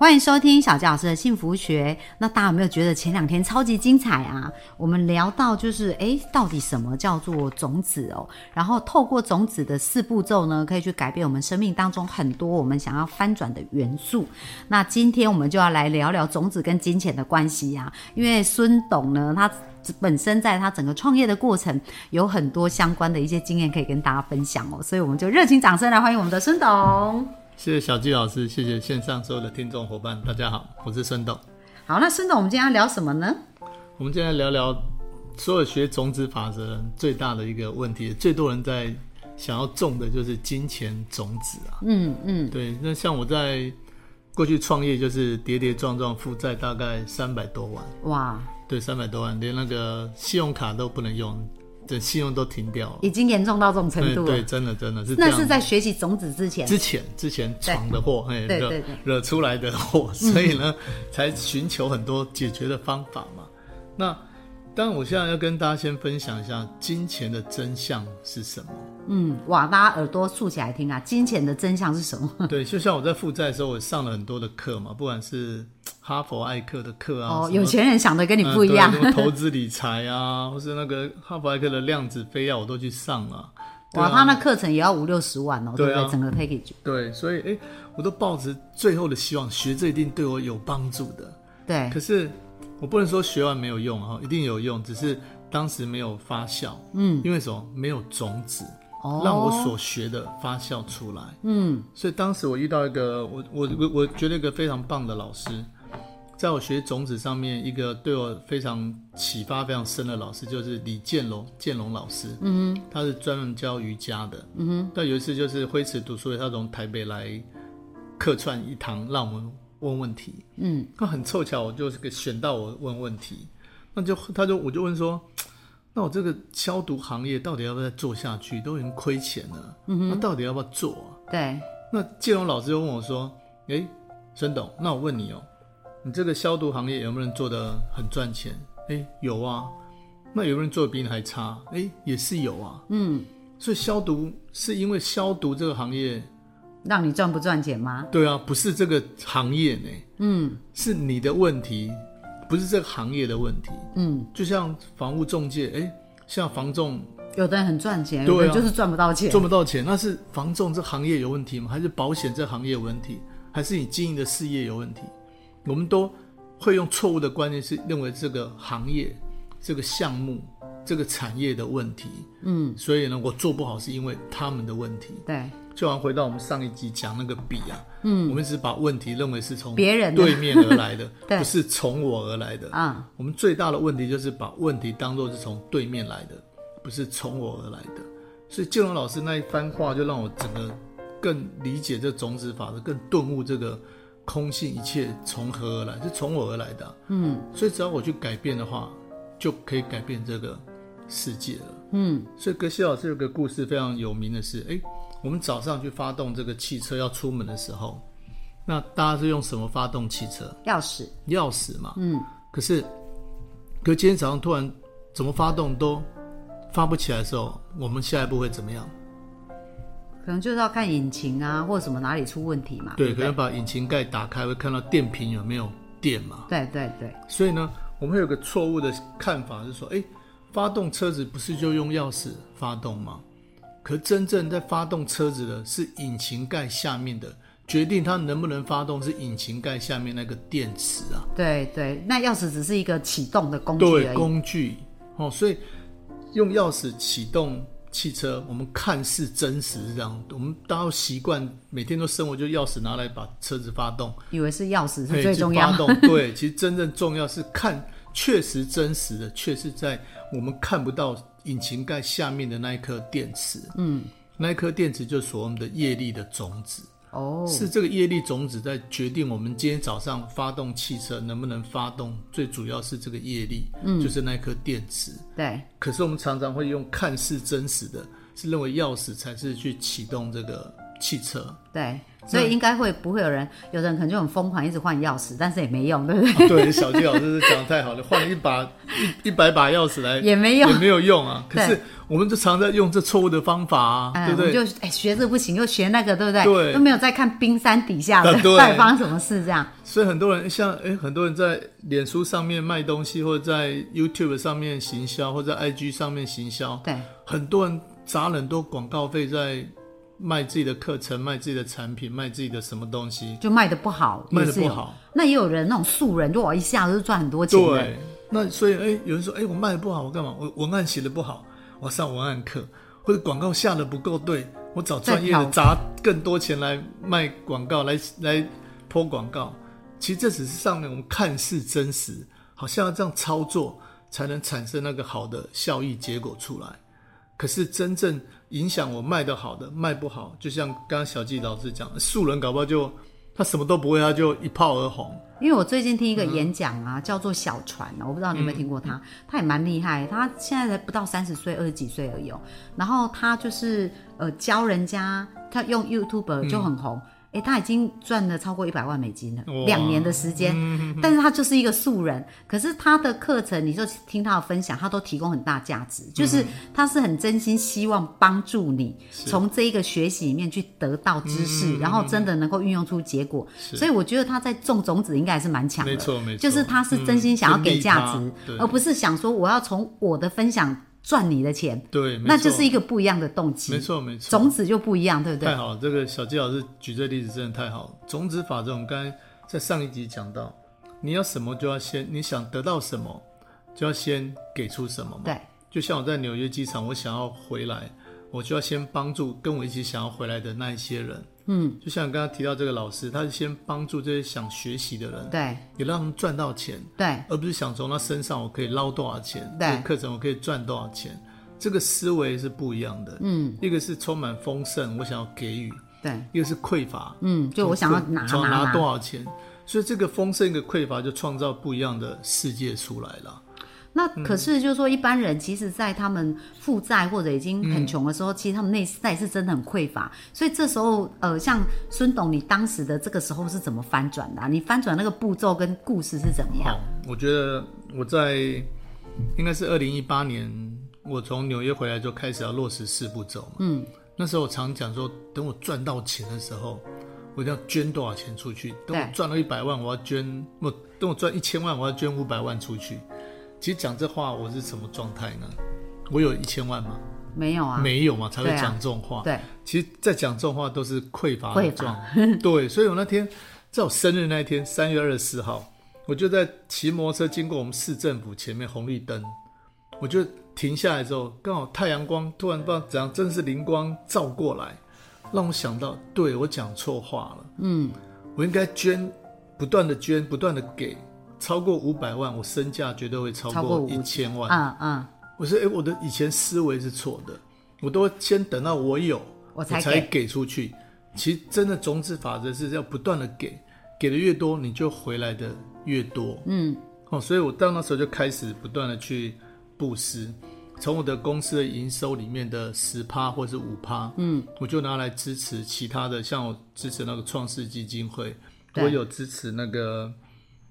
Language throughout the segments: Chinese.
欢迎收听小教老师的幸福学。那大家有没有觉得前两天超级精彩啊？我们聊到就是，诶，到底什么叫做种子哦？然后透过种子的四步骤呢，可以去改变我们生命当中很多我们想要翻转的元素。那今天我们就要来聊聊种子跟金钱的关系呀、因为孙董呢，他本身在他整个创业的过程有很多相关的一些经验可以跟大家分享哦，所以我们就热情掌声来欢迎我们的孙董。谢谢小纪老师，谢谢线上所有的听众伙伴，大家好，我是孙董。好，那孙董，我们今天要聊什么呢？我们今天聊聊所有学种子法则人最大的一个问题，最多人在想要种的就是金钱种子啊。嗯嗯，对，那像我在过去创业，就是跌跌撞撞，负债大概三百多万，哇，对，三百多万，连那个信用卡都不能用，这信用都停掉了。已经严重到这种程度了。对对，真的真的是。那是在学习种子之前。之前之前闯的祸，对对对惹出来的祸，所以呢，才寻求很多解决的方法嘛。那当然，我现在要跟大家先分享一下金钱的真相是什么。嗯，哇，大家耳朵竖起来听啊！金钱的真相是什么？对，就像我在负债的时候，我上了很多的课嘛，不管是 哈佛艾克的课啊，哦，有钱人想的跟你嗯不一样。投资理财啊，或是那个哈佛艾克的量子飞跃，我都去上了。对哇，啊他那课程也要五六十万哦，对不对啊对？整个 package。对，所以哎，我都抱着最后的希望，学这一定对我有帮助的。对可，是我不能说学完没有用哈，一定有用，只是当时没有发酵。嗯，因为什么？没有种子，哦让我所学的发酵出来。嗯所以当时我遇到一个我我我我觉得一个非常棒的老师，在我学种子上面，一个对我非常启发非常深的老师，就是李建龙建龙老师。嗯哼，他是专门教瑜伽的。嗯哼，但有一次就是辉池读书会，他从台北来客串一堂，让我们问问题。嗯，那很凑巧，我就是给选到我问问题，那就他就我就问说，那我这个消毒行业到底要不要做下去？都已经亏钱了，嗯那到底要不要做啊？对，那建荣老师又问我说：“诶，孙董，那我问你哦，你这个消毒行业有没有人做的很赚钱？诶，有啊。那有没有人做的比你还差？诶，也是有啊。嗯，所以消毒是因为消毒这个行业，让你赚不赚钱吗？对啊，不是这个行业呢，嗯是你的问题，不是这个行业的问题。嗯，就像房屋中介，哎，像房仲有的人很赚钱，对啊有的人就是赚不到钱。赚不到钱，那是房仲这行业有问题吗？还是保险这行业有问题？还是你经营的事业有问题？我们都会用错误的观念，是认为这个行业、这个项目、这个产业的问题。嗯，所以呢，我做不好是因为他们的问题。对，就好像回到我们上一集讲那个笔啊，嗯，我们只是把问题认为是从别人对面而来的，对不是从我而来的。啊，我们最大的问题就是把问题当做是从对面来的，不是从我而来的。所以建龙老师那一番话，就让我整个更理解这种子法则，更顿悟这个空性一切从何而来，是从我而来的啊、嗯所以只要我去改变的话，就可以改变这个世界了。嗯所以格西老师有个故事非常有名的是，诶，我们早上去发动这个汽车要出门的时候，那大家是用什么发动汽车？钥匙，钥匙嘛。嗯，可是，可今天早上突然怎么发动都发不起来的时候，我们下一步会怎么样？可能就是要看引擎啊，或者什么哪里出问题嘛。对，对不对可能把引擎盖打开，会看到电瓶有没有电嘛。对对对，所以呢，我们会有个错误的看法，是说，哎，发动车子不是就用钥匙发动吗？可真正在发动车子的是引擎盖下面的，决定它能不能发动是引擎盖下面那个电池啊。对对，那钥匙只是一个启动的工具对。工具哦，所以用钥匙启动汽车，我们看似真实是这样，我们大家习惯每天都生活就钥匙拿来把车子发动，以为是钥匙是最重要发。动对，其实真正重要是看确实真实的，却是在我们看不到引擎盖下面的那一颗电池。嗯，那一颗电池就是所谓的业力的种子。哦，是这个业力种子在决定我们今天早上发动汽车能不能发动，最主要是这个业力，嗯，就是那颗电池。对，可是我们常常会用看似真实的，是认为钥匙才是去启动这个汽车。对，所以应该会不会有人，有的人可能就很疯狂，一直换钥匙，但是也没用，对不对？对，小季老师讲的太好了，换了一把一一百把钥匙来也没用也没有用啊。可是我们就常在用这错误的方法啊，哎，对不对？就哎学这不行，又学那个，对不对？对都没有在看冰山底下的啊对到底发生什么事，这样。所以很多人像哎，很多人在脸书上面卖东西，或者在 YouTube 上面行销，或者在 IG 上面行销，对，很多人砸了很多广告费在卖自己的课程、卖自己的产品、卖自己的什么东西，就卖的不好，卖。的不好。那也有人那种素人，就我一下子就赚很多钱。对，那所以哎，有人说哎，我卖的不好，我干嘛？我文案写的不好，我上文案课，或者广告下的不够对，我找专业的砸更多钱来卖广告，来来泼广告。其实这只是上面我们看似真实，好像要这样操作才能产生那个好的效益结果出来。可是真正影响我卖得好的卖不好，就像刚刚小纪老师讲，素人搞不好就他什么都不会，他就一炮而红。因为我最近听一个嗯演讲啊，叫做小船啊，我不知道你有没有听过他，他也蛮厉害，他现在才不到三十岁，二十几岁而已、哦。然后他就是呃教人家，他用 YouTube 就很红。诶，他已经赚了超过一百万美金了，哇两年的时间。但是他就是一个素人，可是他的课程，你就听他的分享，他都提供很大价值，就是他是很真心希望帮助你从这一个学习里面去得到知识，然后真的能够运用出结果。所以我觉得他在种种子应该还是蛮强的，没错没错就是他是真心想要给价值，而不是想说我要从我的分享赚你的钱，对，那就是一个不一样的动机。没错没错。种子就不一样，对不对太？好了，这个小季老师举这例子真的太好了。种子法则，我们刚才在上一集讲到，你要什么就要先，你想得到什么，就要先给出什么嘛。对，就像我在纽约机场，我想要回来，我就要先帮助跟我一起想要回来的那一些人。嗯，就像刚刚提到这个老师，他是先帮助这些想学习的人，对也让他们赚到钱，对而不是想从他身上我可以捞多少钱，对这个课程我可以赚多少钱。这个思维是不一样的。嗯，一个是充满丰盛，我想要给予；对，一个是匮乏，嗯，就我想要拿想要拿拿多少钱。所以这个丰盛跟匮乏就创造不一样的世界出来了。那可是就是说，一般人其实，在他们负债或者已经很穷的时候，其实他们内在是真的很匮乏。所以这时候，呃，像孙董，你当时的这个时候是怎么翻转的啊、你翻转那个步骤跟故事是怎么样好？，我觉得我在应该是二零一八年，我从纽约回来就开始要落实四步骤嘛。嗯，那时候我常讲说，等我赚到钱的时候，我一定要捐多少钱出去。等我对赚了一百万，我要捐；我等我赚一千万，我要捐五百万出去。其实讲这话，我是什么状态呢？我有一千万吗？没有啊，没有嘛，才会讲这种话。对，其实，在讲这种话都是匮乏的状。对，所以我那天在我生日那一天，三月二十四号，我就在骑摩托车经过我们市政府前面红绿灯，我就停下来之后，刚好太阳光突然不知道怎样，真的是灵光照过来，让我想到，对我讲错话了。嗯，我应该捐，不断的捐，不断的给，超过五百万，我身价绝对会超过一千万。嗯嗯，我说，哎、我的以前思维是错的，我都先等到我有，我才给出去。其实真的种子法则是要不断的给，给的越多，你就回来的越多。嗯，哦，所以我到那时候就开始不断的去布施，从我的公司的营收里面的十趴或是五趴，嗯，我就拿来支持其他的，像我支持那个创世基金会，我有支持那个。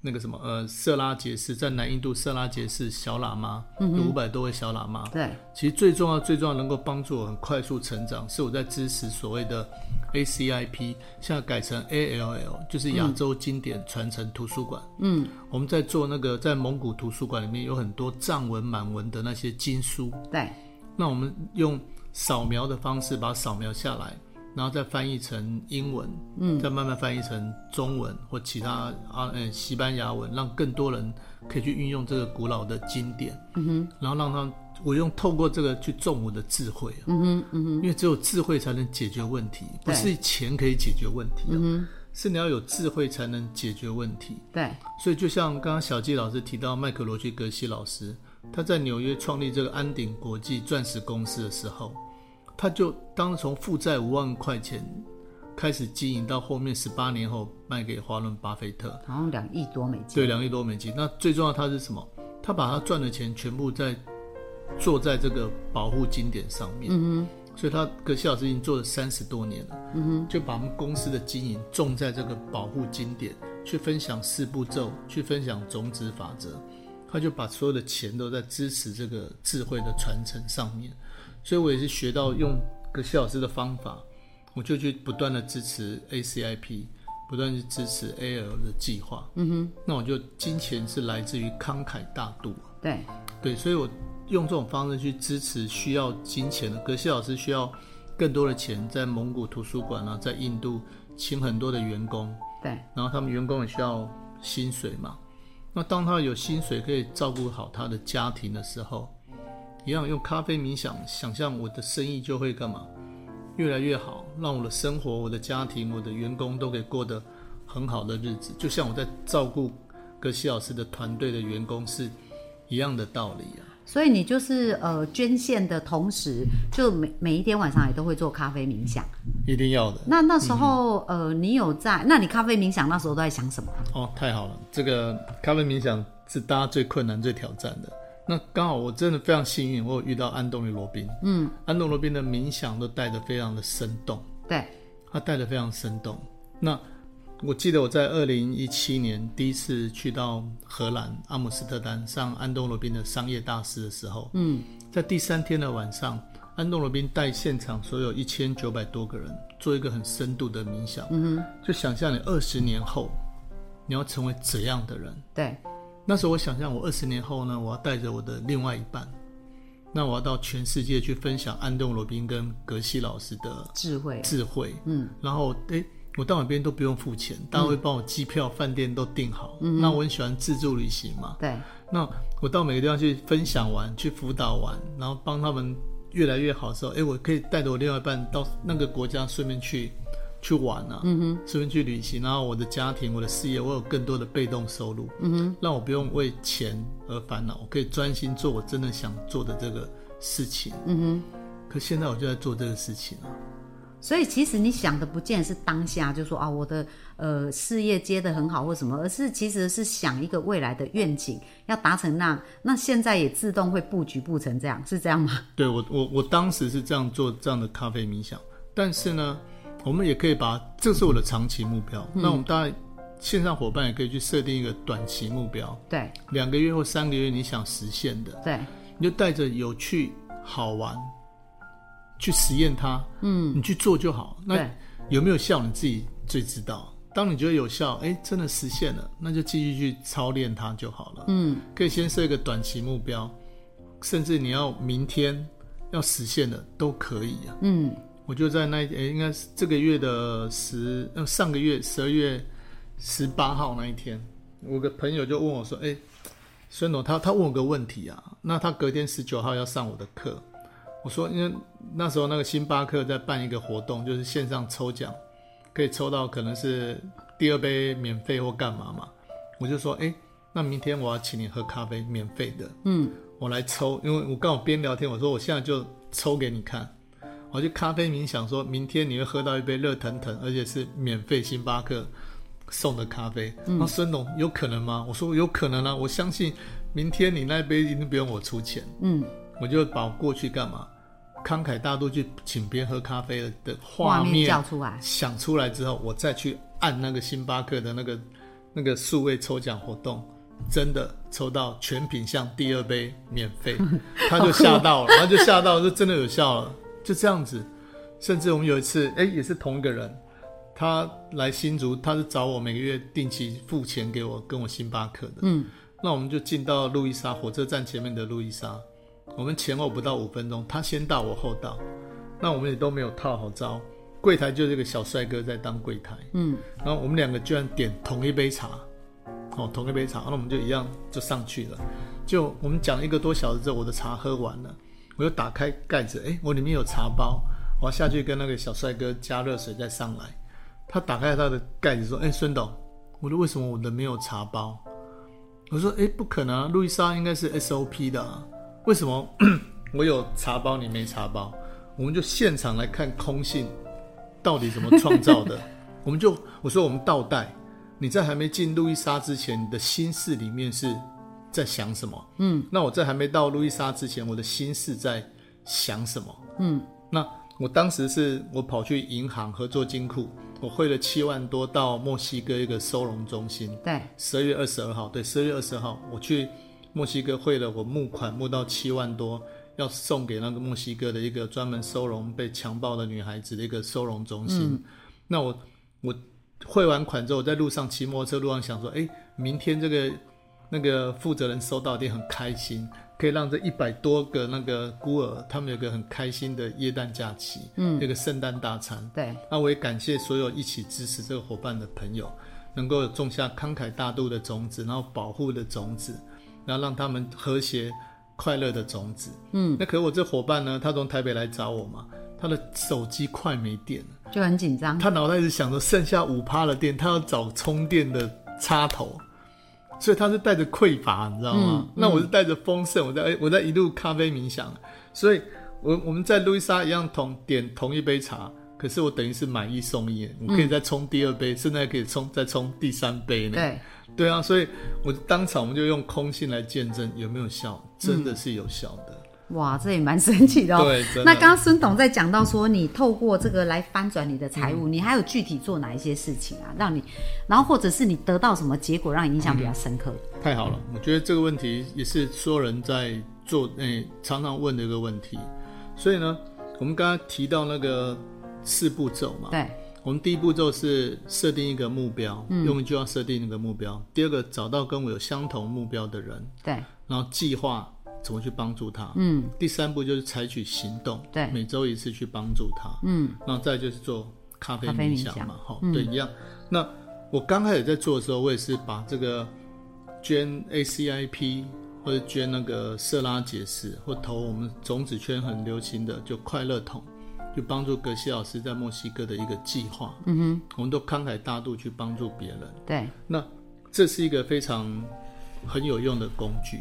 那个什么，呃，色拉杰士在南印度色拉杰士小喇嘛，有五百多位小喇嘛，对。其实最重要、最重要能够帮助我很快速成长，是我在支持所谓的 ACIP，现在改成 ALL，就是亚洲经典传承图书馆。嗯，我们在做那个在蒙古图书馆里面有很多藏文、满文的那些经书，对。那我们用扫描的方式把它扫描下来，然后再翻译成英文，嗯，再慢慢翻译成中文或其他啊呃西班牙文，让更多人可以去运用这个古老的经典，嗯哼，然后让他我用透过这个去种我的智慧、嗯哼嗯哼，因为只有智慧才能解决问题，不是钱可以解决问题、嗯是你要有智慧才能解决问题。对。所以就像刚刚小纪老师提到麦克罗去格西老师，他在纽约创立这个安鼎国际钻石公司的时候，他就当从负债五万块钱开始经营，到后面十八年后卖给华伦巴菲特，好像两亿多美金。对，两亿多美金。那最重要，他是什么？他把他赚的钱全部在做在这个保护经典上面。嗯哼所以他格西老师已经做了三十多年了，嗯哼，就把我们公司的经营重在这个保护经典，去分享四步骤，去分享种子法则，他就把所有的钱都在支持这个智慧的传承上面，所以我也是学到用格西老师的方法，我就去不断的支持 ACIP，不断去支持 AL 的计划，嗯哼，那我就金钱是来自于慷慨大度，对，对，所以我。用这种方式去支持需要金钱的格西老师，需要更多的钱，在蒙古图书馆啊，在印度请很多的员工，对，然后他们员工也需要薪水嘛。那当他有薪水可以照顾好他的家庭的时候，一样用咖啡冥想，想象我的生意就会干嘛越来越好，让我的生活、我的家庭、我的员工都可以过得很好的日子，就像我在照顾格西老师的团队的员工是一样的道理啊。所以你就是呃捐献的同时，就每每一天晚上也都会做咖啡冥想，一定要的。那那时候呃，你有在？那你咖啡冥想那时候都在想什么？哦，太好了，这个咖啡冥想是大家最困难、最挑战的。那刚好我真的非常幸运，我有遇到安东尼罗宾。嗯，安东尼罗宾的冥想都带的非常的生动，对，他带的非常生动。那我记得我在二零一七年第一次去到荷兰阿姆斯特丹上安东罗宾的商业大师的时候，嗯，在第三天的晚上，安东罗宾带现场所有一千九百多个人做一个很深度的冥想，嗯哼，就想象你二十年后你要成为怎样的人？对，那时候我想象我二十年后呢，我要带着我的另外一半，那我要到全世界去分享安东罗宾跟格西老师的智慧，智慧，嗯，然后诶。我到哪边都不用付钱，大家会帮我机票、饭店都订好。那我很喜欢自助旅行嘛。对。那我到每个地方去分享完、去辅导完，然后帮他们越来越好的时候，哎，我可以带着我另外一半到那个国家，顺便去去玩啊，嗯哼，顺便去旅行。然后我的家庭、我的事业，我有更多的被动收入，嗯哼，让我不用为钱而烦恼，我可以专心做我真的想做的这个事情。嗯哼。可现在我就在做这个事情啊。所以其实你想的不见是当下，就说啊，我的呃事业接的很好或什么，而是其实是想一个未来的愿景，要达成那那现在也自动会布局布成这样，是这样吗？对我我我当时是这样做这样的咖啡冥想，但是呢，我们也可以把这是我的长期目标，那我们当然线上伙伴也可以去设定一个短期目标，对，两个月或三个月你想实现的，对，你就带着有趣好玩。去实验它，嗯，你去做就好。那有没有效，你自己最知道。当你觉得有效，哎，真的实现了，那就继续去操练它就好了。嗯，可以先设一个短期目标，甚至你要明天要实现的都可以啊。嗯，我就在那，哎，应该是这个月的十，呃，上个月十二月十八号那一天，我个朋友就问我说，哎，孙总，他他问我个问题啊，那他隔天十九号要上我的课。我说，因为那时候那个星巴克在办一个活动，就是线上抽奖，可以抽到可能是第二杯免费或干嘛嘛。我就说，哎，那明天我要请你喝咖啡，免费的。嗯，我来抽，因为我刚好边聊天，我说我现在就抽给你看。我就咖啡冥想，说明天你会喝到一杯热腾腾，而且是免费星巴克送的咖啡。那孙总有可能吗？我说有可能啊，我相信明天你那杯一定不用我出钱。嗯。我就把我过去干嘛，慷慨大度去请别人喝咖啡的画面叫出来，想出来之后，我再去按那个星巴克的那个那个数位抽奖活动，真的抽到全品项第二杯免费，他就吓到了，他就吓到，就真的有效了，就这样子。甚至我们有一次，哎，也是同一个人，他来新竹，他是找我每个月定期付钱给我，跟我星巴克的。嗯，那我们就进到路易莎火车站前面的路易莎。我们前后不到五分钟，他先到我后到，那我们也都没有套好招，柜台就这个小帅哥在当柜台，嗯，然后我们两个居然点同一杯茶，哦，同一杯茶，那我们就一样就上去了，就我们讲一个多小时之后，我的茶喝完了，我又打开盖子，哎，我里面有茶包，我要下去跟那个小帅哥加热水再上来，他打开他的盖子说，哎，孙董，我说为什么我的没有茶包？我说，哎，不可能，啊路易莎应该是 SOP 的。啊为什么 我有茶包你没茶包？我们就现场来看空性到底怎么创造的。我们就我说我们倒带，你在还没进路易莎之前，你的心事里面是在想什么？嗯，那我在还没到路易莎之前，我的心是在想什么？嗯，那我当时是我跑去银行合作金库，我汇了七万多到墨西哥一个收容中心。对，十二月二十二号，对，十二月二十二号我去墨西哥汇了我募款募到七万多，要送给那个墨西哥的一个专门收容被强暴的女孩子的一个收容中心。那我我汇完款之后，我在路上骑摩托车路上想说，哎，明天这个那个负责人收到一定很开心。可以让这一百多个那个孤儿，他们有个很开心的耶诞假期，嗯，一个圣诞大餐。对，那我也感谢所有一起支持这个伙伴的朋友，能够种下慷慨大度的种子，然后保护的种子，然后让他们和谐快乐的种子。嗯，那可是我这伙伴呢，他从台北来找我嘛，他的手机快没电了，就很紧张。他脑袋是想着剩下五趴的电，他要找充电的插头。所以他是带着匮乏，你知道吗？那我是带着丰盛，我在我在一路咖啡冥想。所以，我我们在路易莎一样同点同一杯茶，可是我等于是买一送一，我可以再冲第二杯，甚至可以冲再冲第三杯呢。对对啊，所以我当场我们就用空性来见证有没有效，真的是有效的。哇，这也蛮神奇的哦。对，那刚刚孙董在讲到说，你透过这个来翻转你的财务，你还有具体做哪一些事情啊？让你，然后或者是你得到什么结果，让你印象比较深刻？太好了，我觉得这个问题也是所有人在做诶常常问的一个问题。所以呢，我们刚刚提到那个四步骤嘛，对，我们第一步骤是设定一个目标，用一句话设定一个目标。第二个，找到跟我有相同目标的人，对，然后计划。怎么去帮助他？嗯，第三步就是采取行动，对，每周一次去帮助他。嗯，然后再就是做咖啡冥想嘛，哈，对，一样。那我刚开始在做的时候，我也是把这个捐 ACIP 或者捐那个色拉解释，或投我们种子圈很流行的就快乐桶，就帮助格西老师在墨西哥的一个计划。嗯哼，我们都慷慨大度去帮助别人。对，那这是一个非常。很有用的工具。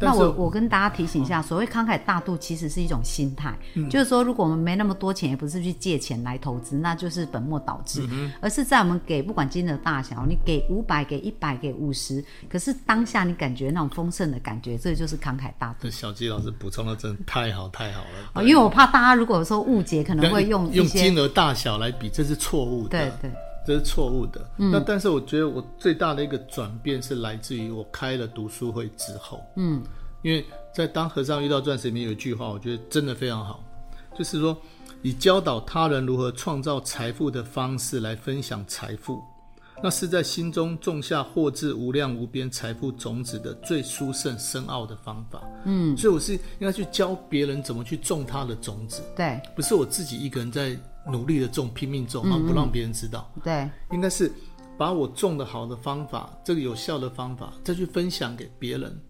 那我我跟大家提醒一下，所谓慷慨大度，其实是一种心态，就是说，如果我们没那么多钱，也不是去借钱来投资，那就是本末倒置，而是在我们给不管金额大小，你给五百、给一百、给五十，可是当下你感觉那种丰盛的感觉，这就是慷慨大度。小鸡老师补充的真的太好太好了啊！因为我怕大家如果说误解，可能会用用金额大小来比，这是错误的。对对。这是错误的。那但是我觉得我最大的一个转变是来自于我开了读书会之后。嗯，因为在当和尚遇到钻石里面有一句话，我觉得真的非常好，就是说以教导他人如何创造财富的方式来分享财富，那是在心中种下获至无量无边财富种子的最殊胜深奥的方法。嗯，所以我是应该去教别人怎么去种他的种子。对，不是我自己一个人在。努力的种，拼命种，然后不让别人知道。对，应该是把我种的好的方法，这个有效的方法，再去分享给别人，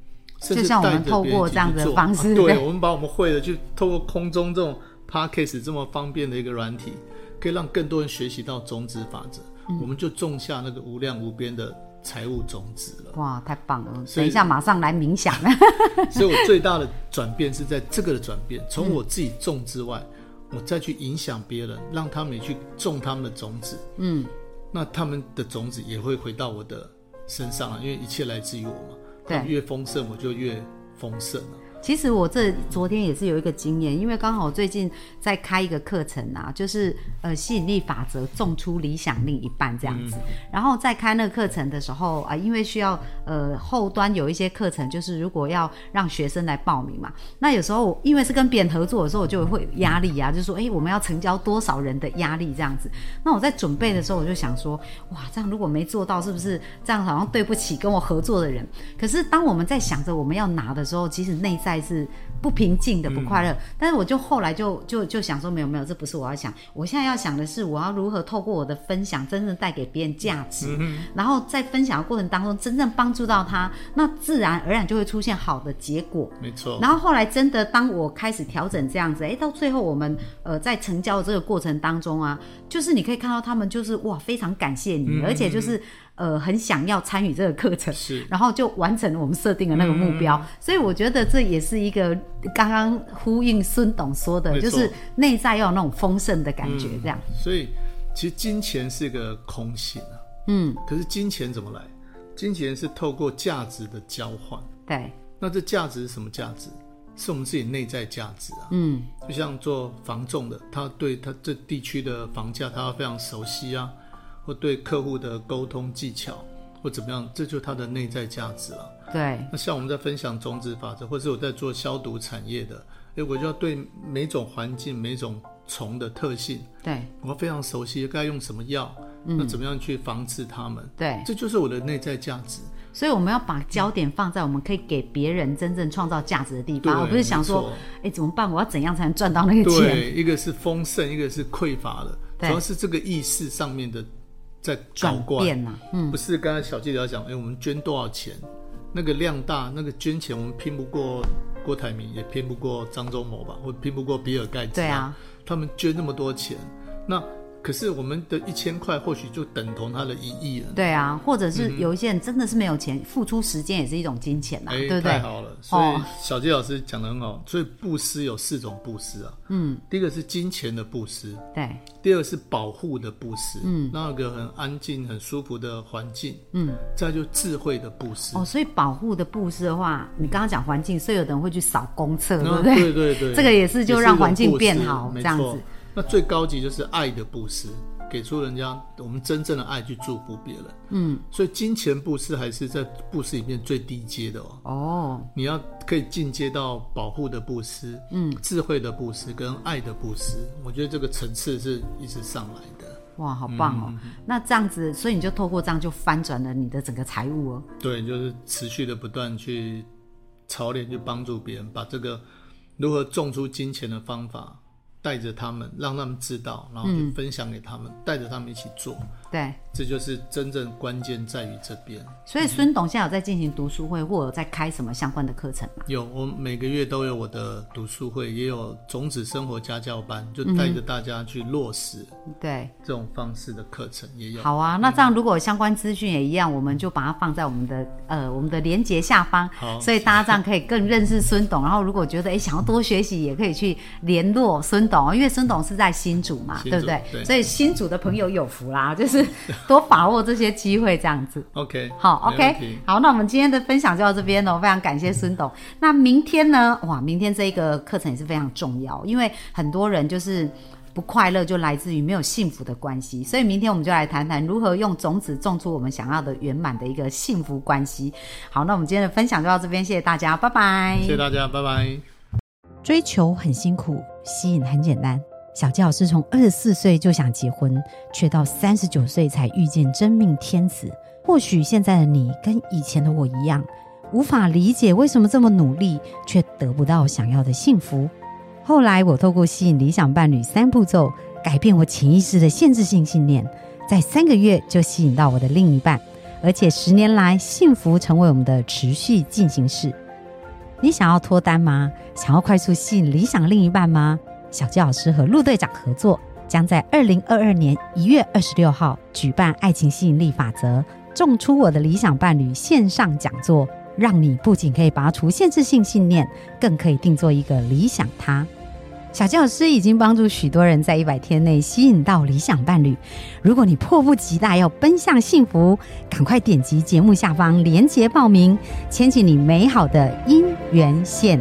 就像我们透过这样的方式，对，我们把我们会的，就透过空中这种 podcast 这么方便的一个软体，可以让更多人学习到种子法则，我们就种下那个无量无边的财务种子了。哇，太棒了！等一下马上来冥想。所以我最大的转变是在这个的转变，从我自己种之外。我再去影响别人，让他们也去种他们的种子，嗯，那他们的种子也会回到我的身上啊，因为一切来自于我嘛，对，越丰盛我就越丰盛了。其实我这昨天也是有一个经验，因为刚好最近在开一个课程啊，就是呃吸引力法则种出理想另一半这样子。然后在开那个课程的时候啊，因为需要呃后端有一些课程，就是如果要让学生来报名嘛，那有时候因为是跟别人合作的时候，我就会有压力啊，就说哎我们要成交多少人的压力这样子。那我在准备的时候，我就想说哇这样如果没做到，是不是这样好像对不起跟我合作的人？可是当我们在想着我们要拿的时候，其实内在。还是不平静的，不快乐。但是我就后来就就就想说，没有没有，这不是我要想。我现在要想的是，我要如何透过我的分享，真正带给别人价值。然后在分享的过程当中，真正帮助到他，那自然而然就会出现好的结果。没错。然后后来真的，当我开始调整这样子，哎，到最后我们呃在成交的这个过程当中啊，就是你可以看到他们就是哇，非常感谢你，而且就是。呃，很想要参与这个课程，是，然后就完成了我们设定的那个目标，所以我觉得这也是一个刚刚呼应孙董说的，就是内在要有那种丰盛的感觉，这样。所以其实金钱是一个空性啊，嗯，可是金钱怎么来？金钱是透过价值的交换，对。那这价值是什么价值？是我们自己内在价值啊。嗯，就像做房仲的，他对他这地区的房价，他要非常熟悉啊，或对客户的沟通技巧或怎么样，这就是它的内在价值了。对，那像我们在分享种子法则，或者我在做消毒产业的，哎，我就要对每种环境、每种虫的特性，对，我非常熟悉，该用什么药，那怎么样去防治它们？对，这就是我的内在价值。所以我们要把焦点放在我们可以给别人真正创造价值的地方，而不是想说哎，怎么办？我要怎样才能赚到那个钱？对，一个是丰盛，一个是匮乏的，主要是这个意识上面的在搞转怪。变呐、嗯，不是刚才小记者讲，哎，我们捐多少钱？那个量大，那个捐钱我们拼不过郭台铭，也拼不过张忠谋吧，或拼不过比尔盖茨、对啊，他们捐那么多钱，那可是我们的一千块或许就等同他的一亿了。对啊，或者是有一些人真的是没有钱，付出时间也是一种金钱呐、哎，对不对？太好了！所以哦小杰老师讲的很好，所以布施有四种布施啊。嗯，第一个是金钱的布施，对，第二个是保护的布施，嗯，那有个很安静、很舒服的环境，嗯，再就智慧的布施。哦，所以保护的布施的话，你刚刚讲环境，所以有的人会去扫公厕，对不对？对对对，这个也是就让环境变好这样子。那最高级就是爱的布施，给出人家我们真正的爱去祝福别人。嗯，所以金钱布施还是在布施里面最低阶的哦。哦，你要可以进阶到保护的布施，嗯，智慧的布施跟爱的布施，我觉得这个层次是一直上来的。哇，好棒嗯哦！那这样子，所以你就透过这样就翻转了你的整个财务哦。对，就是持续的不断去操练，去帮助别人，把这个如何种出金钱的方法带着他们，让他们知道，然后就分享给他们，带着他们一起做，对，这就是真正关键在于这边。所以孙董现在有在进行读书会，或者在开什么相关的课程吗？有，我每个月都有我的读书会，也有种子生活家教班，就带着大家去落实对，这种方式的课程，也有。好啊。那这样如果相关资讯也一样，我们就把它放在我们的呃我们的连接下方，好所以大家这样可以更认识孙董。然后如果觉得哎想要多学习，也可以去联络孙董哦，因为孙董是在新竹嘛，竹对不对？对所以新竹的朋友有福啦，就是 多把握这些机会，这样子。OK，好，OK，好，那我们今天的分享就到这边喽，非常感谢孙董。那明天呢？哇，明天这一个课程也是非常重要，因为很多人就是不快乐，就来自于没有幸福的关系。所以明天我们就来谈谈如何用种子种出我们想要的圆满的一个幸福关系。好，那我们今天的分享就到这边，谢谢大家，拜拜。谢谢大家，拜拜。追求很辛苦，吸引很简单。小纪老师从二十四岁就想结婚，却到三十九岁才遇见真命天子。或许现在的你跟以前的我一样，无法理解为什么这么努力却得不到想要的幸福。后来我透过吸引理想伴侣三步骤，改变我潜意识的限制性信念，在三个月就吸引到我的另一半，而且十年来幸福成为我们的持续进行式。你想要脱单吗？想要快速吸引理想另一半吗？小纪老师和陆队长合作，将在二零二二年一月二十六号举办《爱情吸引力法则》种出我的理想伴侣线上讲座，让你不仅可以拔除限制性信念，更可以定做一个理想他。小纪老师已经帮助许多人在一百天内吸引到理想伴侣。如果你迫不及待要奔向幸福，赶快点击节目下方链接报名，牵起你美好的姻缘线。